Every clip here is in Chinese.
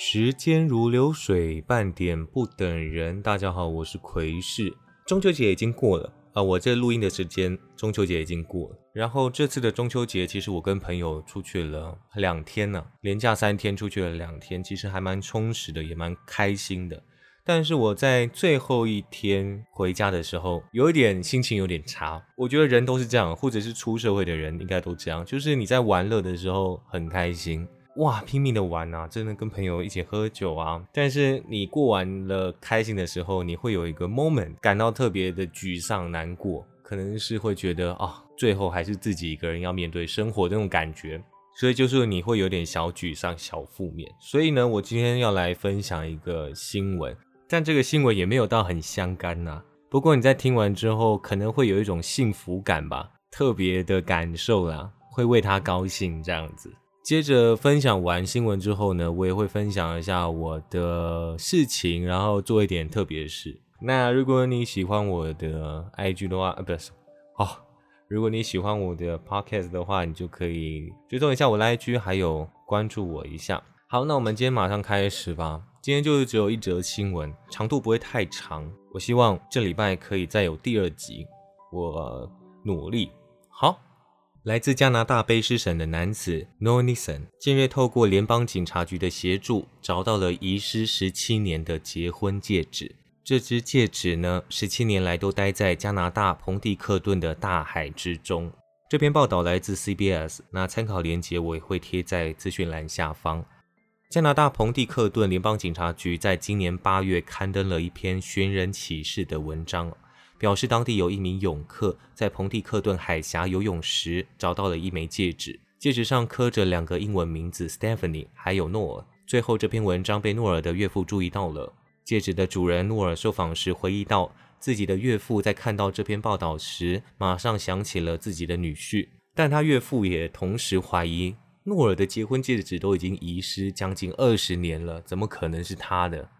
时间如流水，半点不等人。大家好，我是奎士。中秋节已经过了啊，我这录音的时间，中秋节已经过了。然后这次的中秋节，其实我跟朋友出去了两天呢，连假三天出去了两天，其实还蛮充实的，也蛮开心的。但是我在最后一天回家的时候，有一点心情有点差。我觉得人都是这样，或者是出社会的人应该都这样，就是你在玩乐的时候很开心。哇，拼命的玩啊，真的跟朋友一起喝酒啊！但是你过完了开心的时候，你会有一个 moment 感到特别的沮丧难过，可能是会觉得啊，最后还是自己一个人要面对生活这种感觉，所以就是你会有点小沮丧、小负面。所以呢，我今天要来分享一个新闻，但这个新闻也没有到很相干呐。不过你在听完之后，可能会有一种幸福感吧，特别的感受啦，会为他高兴这样子。接着分享完新闻之后呢，我也会分享一下我的事情，然后做一点特别事。那如果你喜欢我的 IG 的话，呃，不是，哦，如果你喜欢我的 Podcast 的话，你就可以追踪一下我的 IG，还有关注我一下。好，那我们今天马上开始吧。今天就是只有一则新闻，长度不会太长。我希望这礼拜可以再有第二集，我努力。好。来自加拿大卑诗省的男子 n o n i s o n 近日透过联邦警察局的协助，找到了遗失十七年的结婚戒指。这只戒指呢，十七年来都待在加拿大彭蒂克顿的大海之中。这篇报道来自 CBS，那参考链接我也会贴在资讯栏下方。加拿大彭蒂克顿联邦警察局在今年八月刊登了一篇寻人启事的文章。表示当地有一名泳客在彭蒂克顿海峡游泳时找到了一枚戒指，戒指上刻着两个英文名字 Stephanie，还有诺尔。最后这篇文章被诺尔的岳父注意到了。戒指的主人诺尔受访时回忆到，自己的岳父在看到这篇报道时，马上想起了自己的女婿，但他岳父也同时怀疑诺尔的结婚戒指都已经遗失将近二十年了，怎么可能是他的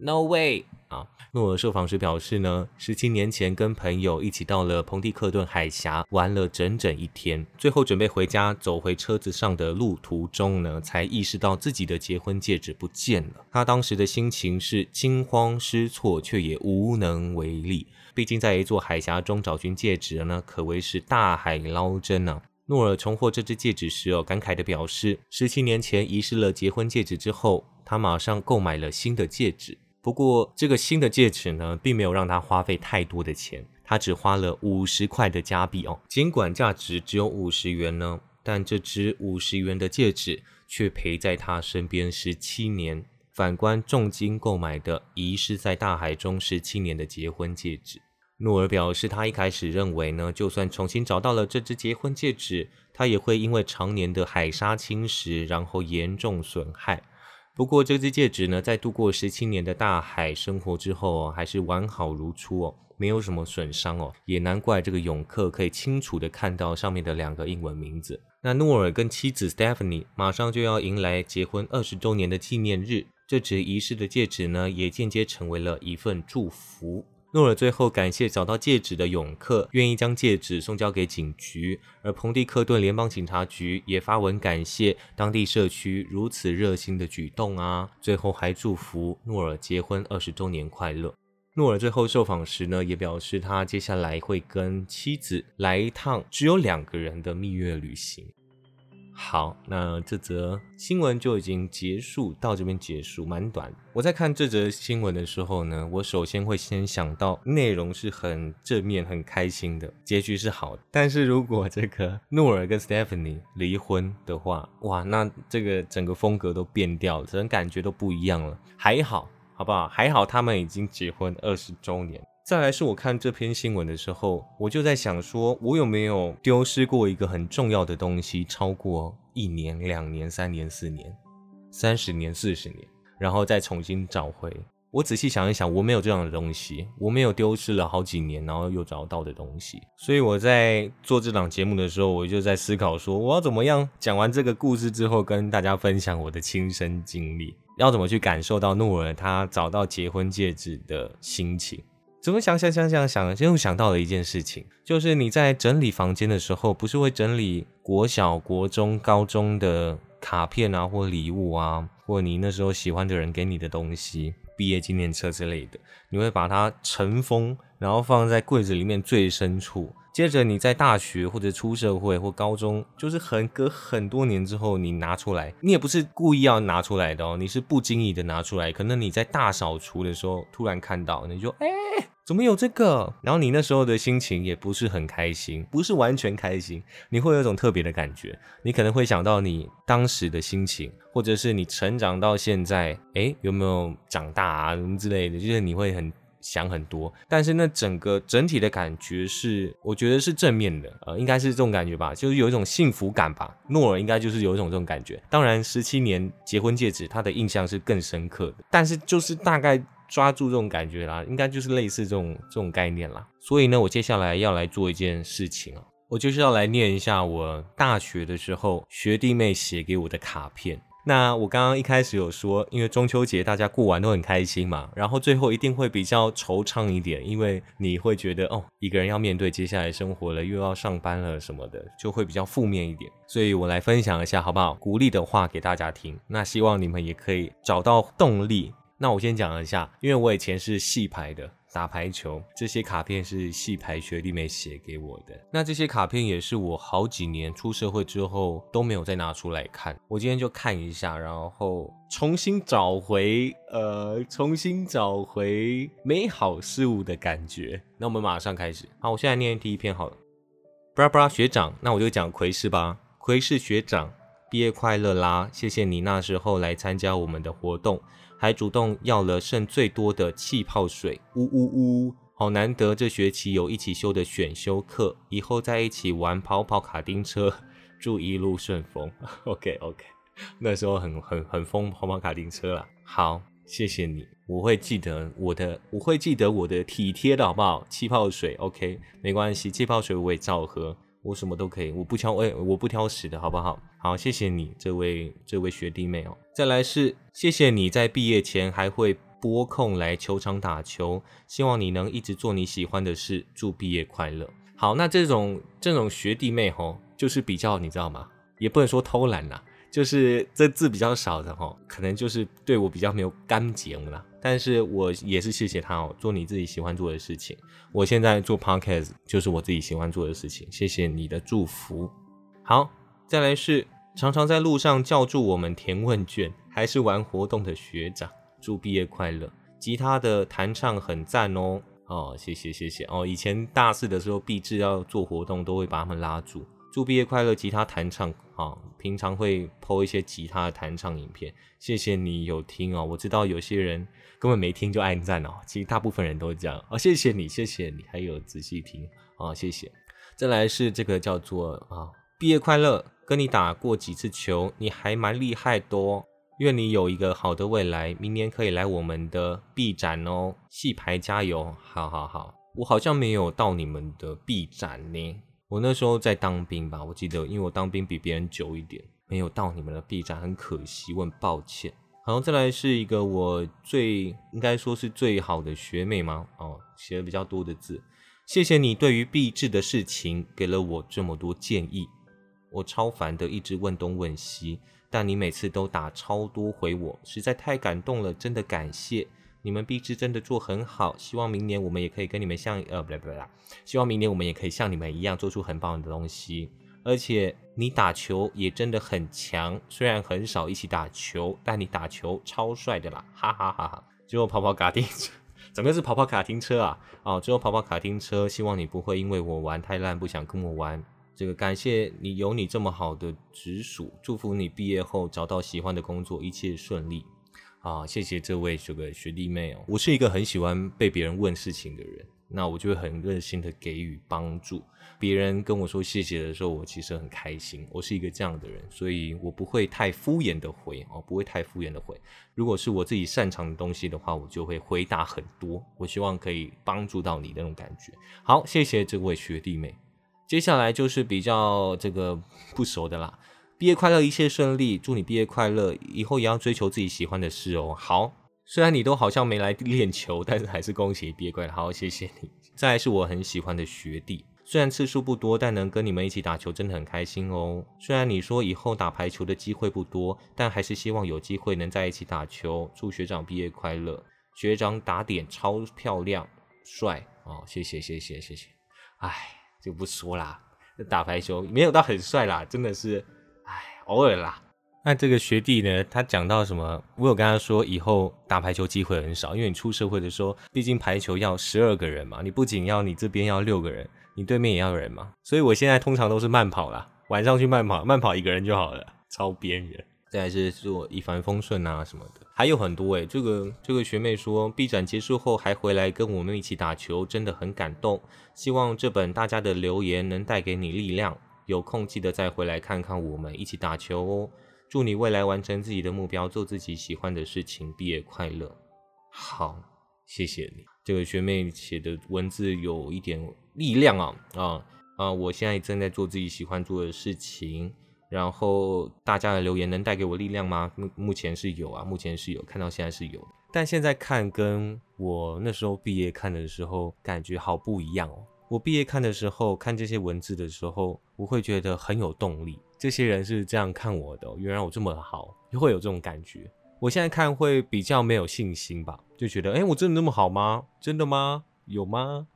？No way！啊，诺尔受访时表示呢，十七年前跟朋友一起到了彭蒂克顿海峡玩了整整一天，最后准备回家，走回车子上的路途中呢，才意识到自己的结婚戒指不见了。他当时的心情是惊慌失措，却也无能为力。毕竟在一座海峡中找寻戒指呢，可谓是大海捞针呢。诺尔重获这只戒指时，哦，感慨地表示，十七年前遗失了结婚戒指之后，他马上购买了新的戒指。不过，这个新的戒指呢，并没有让他花费太多的钱，他只花了五十块的加币哦。尽管价值只有五十元呢，但这只五十元的戒指却陪在他身边十七年。反观重金购买的遗失在大海中十七年的结婚戒指，诺尔表示，他一开始认为呢，就算重新找到了这只结婚戒指，他也会因为常年的海沙侵蚀，然后严重损害。不过这只戒指呢，在度过十七年的大海生活之后哦，还是完好如初哦，没有什么损伤哦，也难怪这个泳客可以清楚的看到上面的两个英文名字。那诺尔跟妻子 Stephanie 马上就要迎来结婚二十周年的纪念日，这只遗失的戒指呢，也间接成为了一份祝福。诺尔最后感谢找到戒指的泳客，愿意将戒指送交给警局，而彭蒂克顿联邦警察局也发文感谢当地社区如此热心的举动啊！最后还祝福诺尔结婚二十周年快乐。诺尔最后受访时呢，也表示他接下来会跟妻子来一趟只有两个人的蜜月旅行。好，那这则新闻就已经结束，到这边结束，蛮短。我在看这则新闻的时候呢，我首先会先想到内容是很正面、很开心的，结局是好的。但是如果这个 诺尔跟 Stephanie 离婚的话，哇，那这个整个风格都变掉了，整个感觉都不一样了。还好，好不好？还好他们已经结婚二十周年。再来是我看这篇新闻的时候，我就在想说，我有没有丢失过一个很重要的东西，超过一年、两年、三年、四年、三十年、四十年，然后再重新找回。我仔细想一想，我没有这样的东西，我没有丢失了好几年，然后又找到的东西。所以我在做这档节目的时候，我就在思考说，我要怎么样讲完这个故事之后，跟大家分享我的亲身经历，要怎么去感受到诺尔他找到结婚戒指的心情。怎么想想想想想，又想到了一件事情，就是你在整理房间的时候，不是会整理国小、国中、高中的卡片啊，或礼物啊，或你那时候喜欢的人给你的东西，毕业纪念册之类的，你会把它尘封，然后放在柜子里面最深处。接着你在大学或者出社会或高中，就是很隔很多年之后，你拿出来，你也不是故意要拿出来的哦，你是不经意的拿出来。可能你在大扫除的时候突然看到，你就哎，怎么有这个？然后你那时候的心情也不是很开心，不是完全开心，你会有一种特别的感觉。你可能会想到你当时的心情，或者是你成长到现在，哎，有没有长大啊什么之类的，就是你会很。想很多，但是那整个整体的感觉是，我觉得是正面的，呃，应该是这种感觉吧，就是有一种幸福感吧。诺尔应该就是有一种这种感觉。当然，十七年结婚戒指，他的印象是更深刻的，但是就是大概抓住这种感觉啦，应该就是类似这种这种概念啦。所以呢，我接下来要来做一件事情啊，我就是要来念一下我大学的时候学弟妹写给我的卡片。那我刚刚一开始有说，因为中秋节大家过完都很开心嘛，然后最后一定会比较惆怅一点，因为你会觉得哦，一个人要面对接下来生活了，又要上班了什么的，就会比较负面一点。所以我来分享一下好不好？鼓励的话给大家听。那希望你们也可以找到动力。那我先讲一下，因为我以前是戏排的。打排球，这些卡片是戏排学弟妹写给我的。那这些卡片也是我好几年出社会之后都没有再拿出来看。我今天就看一下，然后重新找回，呃，重新找回美好事物的感觉。那我们马上开始。好，我现在念第一篇好了。布拉布拉学长，那我就讲奎氏吧。奎氏学长，毕业快乐啦！谢谢你那时候来参加我们的活动。还主动要了剩最多的气泡水，呜呜呜！好难得这学期有一起修的选修课，以后在一起玩跑跑卡丁车，祝一路顺风。OK OK，那时候很很很疯跑跑卡丁车了。好，谢谢你，我会记得我的，我会记得我的体贴的好不好？气泡水 OK，没关系，气泡水我也照喝。我什么都可以，我不挑，哎，我不挑食的好不好？好，谢谢你，这位这位学弟妹哦。再来是谢谢你在毕业前还会拨空来球场打球，希望你能一直做你喜欢的事，祝毕业快乐。好，那这种这种学弟妹吼，就是比较你知道吗？也不能说偷懒啦。就是这字比较少的哈，可能就是对我比较没有干劲了。但是我也是谢谢他哦，做你自己喜欢做的事情。我现在做 podcast 就是我自己喜欢做的事情。谢谢你的祝福。好，再来是常常在路上叫住我们填问卷，还是玩活动的学长，祝毕业快乐。吉他的弹唱很赞哦。哦，谢谢谢谢哦。以前大四的时候，毕志要做活动，都会把他们拉住。祝毕业快乐，吉他弹唱啊！平常会 PO 一些吉他的弹唱影片，谢谢你有听哦。我知道有些人根本没听就按赞哦，其实大部分人都这样哦。谢谢你，谢谢你，还有仔细听啊，谢谢。再来是这个叫做啊，毕业快乐，跟你打过几次球，你还蛮厉害多。愿你有一个好的未来，明年可以来我们的 B 展哦，戏牌加油！好好好，我好像没有到你们的 B 展呢。我那时候在当兵吧，我记得，因为我当兵比别人久一点，没有到你们的 B 站，很可惜，我很抱歉。好，再来是一个我最应该说是最好的学妹吗？哦，写了比较多的字，谢谢你对于毕制的事情给了我这么多建议，我超烦的，一直问东问西，但你每次都打超多回我，实在太感动了，真的感谢。你们毕志真的做很好，希望明年我们也可以跟你们像呃，不对不对啦，希望明年我们也可以像你们一样做出很棒的东西。而且你打球也真的很强，虽然很少一起打球，但你打球超帅的啦，哈哈哈哈！最后跑跑卡丁车，整个是跑跑卡丁车啊？哦，最后跑跑卡丁车，希望你不会因为我玩太烂不想跟我玩。这个感谢你有你这么好的直属，祝福你毕业后找到喜欢的工作，一切顺利。啊，谢谢这位这个学弟妹哦。我是一个很喜欢被别人问事情的人，那我就会很热心的给予帮助。别人跟我说谢谢的时候，我其实很开心。我是一个这样的人，所以我不会太敷衍的回哦，不会太敷衍的回。如果是我自己擅长的东西的话，我就会回答很多。我希望可以帮助到你那种感觉。好，谢谢这位学弟妹。接下来就是比较这个不熟的啦。毕业快乐，一切顺利，祝你毕业快乐，以后也要追求自己喜欢的事哦。好，虽然你都好像没来练球，但是还是恭喜你毕业快乐。好，谢谢你。再来是我很喜欢的学弟，虽然次数不多，但能跟你们一起打球真的很开心哦。虽然你说以后打排球的机会不多，但还是希望有机会能在一起打球。祝学长毕业快乐！学长打点超漂亮，帅哦！谢谢谢谢谢谢。哎，就不说啦，打排球没有到很帅啦，真的是，偶尔啦。那这个学弟呢？他讲到什么？我有跟他说，以后打排球机会很少，因为你出社会的时候，毕竟排球要十二个人嘛，你不仅要你这边要六个人，你对面也要人嘛。所以我现在通常都是慢跑啦，晚上去慢跑，慢跑一个人就好了，超边缘。再是做一帆风顺啊什么的，还有很多诶。这个这个学妹说，B 展结束后还回来跟我们一起打球，真的很感动。希望这本大家的留言能带给你力量，有空记得再回来看看我们一起打球哦。祝你未来完成自己的目标，做自己喜欢的事情，毕业快乐。好，谢谢你。这个学妹写的文字有一点力量啊啊啊！我现在正在做自己喜欢做的事情，然后大家的留言能带给我力量吗？目目前是有啊，目前是有，看到现在是有，但现在看跟我那时候毕业看的时候感觉好不一样哦。我毕业看的时候，看这些文字的时候，我会觉得很有动力。这些人是这样看我的，原来我这么好，会有这种感觉。我现在看会比较没有信心吧，就觉得，哎，我真的那么好吗？真的吗？有吗？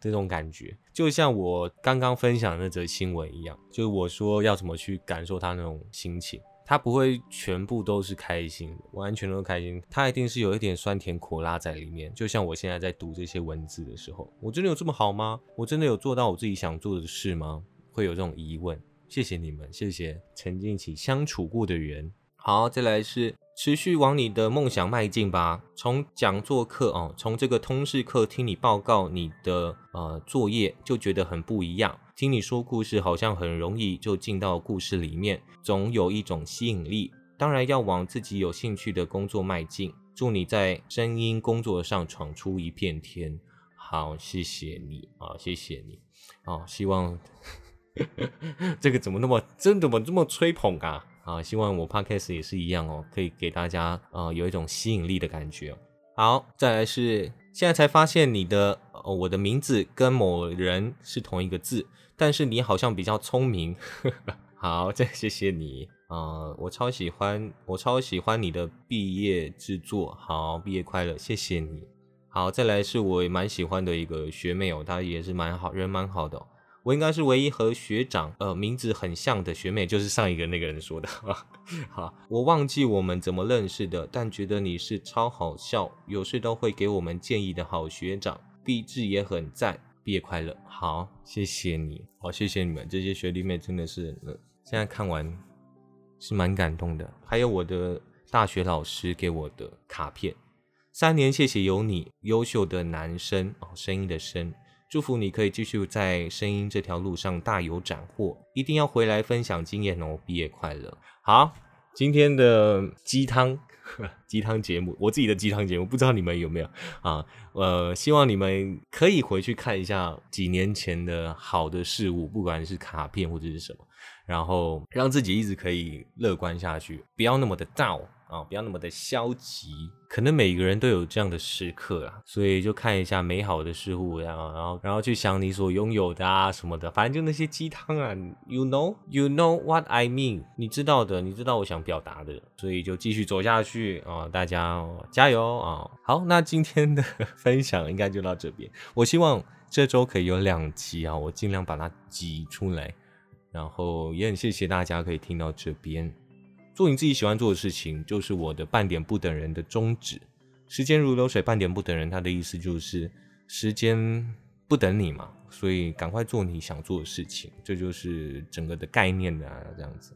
这种感觉，就像我刚刚分享那则新闻一样，就是我说要怎么去感受他那种心情，他不会全部都是开心，完全都开心，他一定是有一点酸甜苦辣在里面。就像我现在在读这些文字的时候，我真的有这么好吗？我真的有做到我自己想做的事吗？会有这种疑问。谢谢你们，谢谢曾经一起相处过的人。好，再来是持续往你的梦想迈进吧。从讲座课哦，从这个通识课听你报告你的呃作业，就觉得很不一样。听你说故事，好像很容易就进到故事里面，总有一种吸引力。当然要往自己有兴趣的工作迈进。祝你在声音工作上闯出一片天。好，谢谢你啊，谢谢你啊，希望。这个怎么那么真？怎么这么吹捧啊？啊，希望我 podcast 也是一样哦，可以给大家呃有一种吸引力的感觉。好，再来是现在才发现你的哦，我的名字跟某人是同一个字，但是你好像比较聪明。好，再谢谢你啊，我超喜欢，我超喜欢你的毕业制作。好，毕业快乐，谢谢你。好，再来是我蛮喜欢的一个学妹哦，她也是蛮好人，蛮好的。我应该是唯一和学长呃名字很像的学妹，就是上一个那个人说的。好，我忘记我们怎么认识的，但觉得你是超好笑，有事都会给我们建议的好学长，励志也很赞，毕业快乐。好，谢谢你，好，谢谢你们这些学弟妹，真的是，现在看完是蛮感动的。还有我的大学老师给我的卡片，三年谢谢有你，优秀的男生哦，声音的声。祝福你可以继续在声音这条路上大有斩获，一定要回来分享经验哦！毕业快乐！好，今天的鸡汤 鸡汤节目，我自己的鸡汤节目，不知道你们有没有啊？呃，希望你们可以回去看一下几年前的好的事物，不管是卡片或者是什么，然后让自己一直可以乐观下去，不要那么的 down。啊，不要那么的消极，可能每个人都有这样的时刻啊，所以就看一下美好的事物，然后，然后，然后去想你所拥有的啊什么的，反正就那些鸡汤啊，you know，you know what I mean，你知道的，你知道我想表达的，所以就继续走下去啊，大家加油啊！好，那今天的 分享应该就到这边，我希望这周可以有两集啊，我尽量把它挤出来，然后也很谢谢大家可以听到这边。做你自己喜欢做的事情，就是我的半点不等人的宗旨。时间如流水，半点不等人。它的意思就是时间不等你嘛，所以赶快做你想做的事情。这就是整个的概念啊，这样子。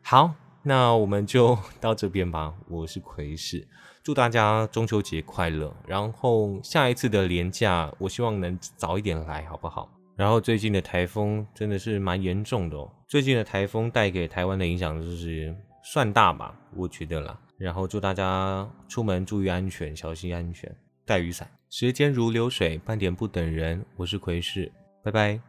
好，那我们就到这边吧。我是奎士，祝大家中秋节快乐。然后下一次的年假，我希望能早一点来，好不好？然后最近的台风真的是蛮严重的哦。最近的台风带给台湾的影响就是。算大吧，我觉得啦。然后祝大家出门注意安全，小心安全，带雨伞。时间如流水，半点不等人。我是奎士，拜拜。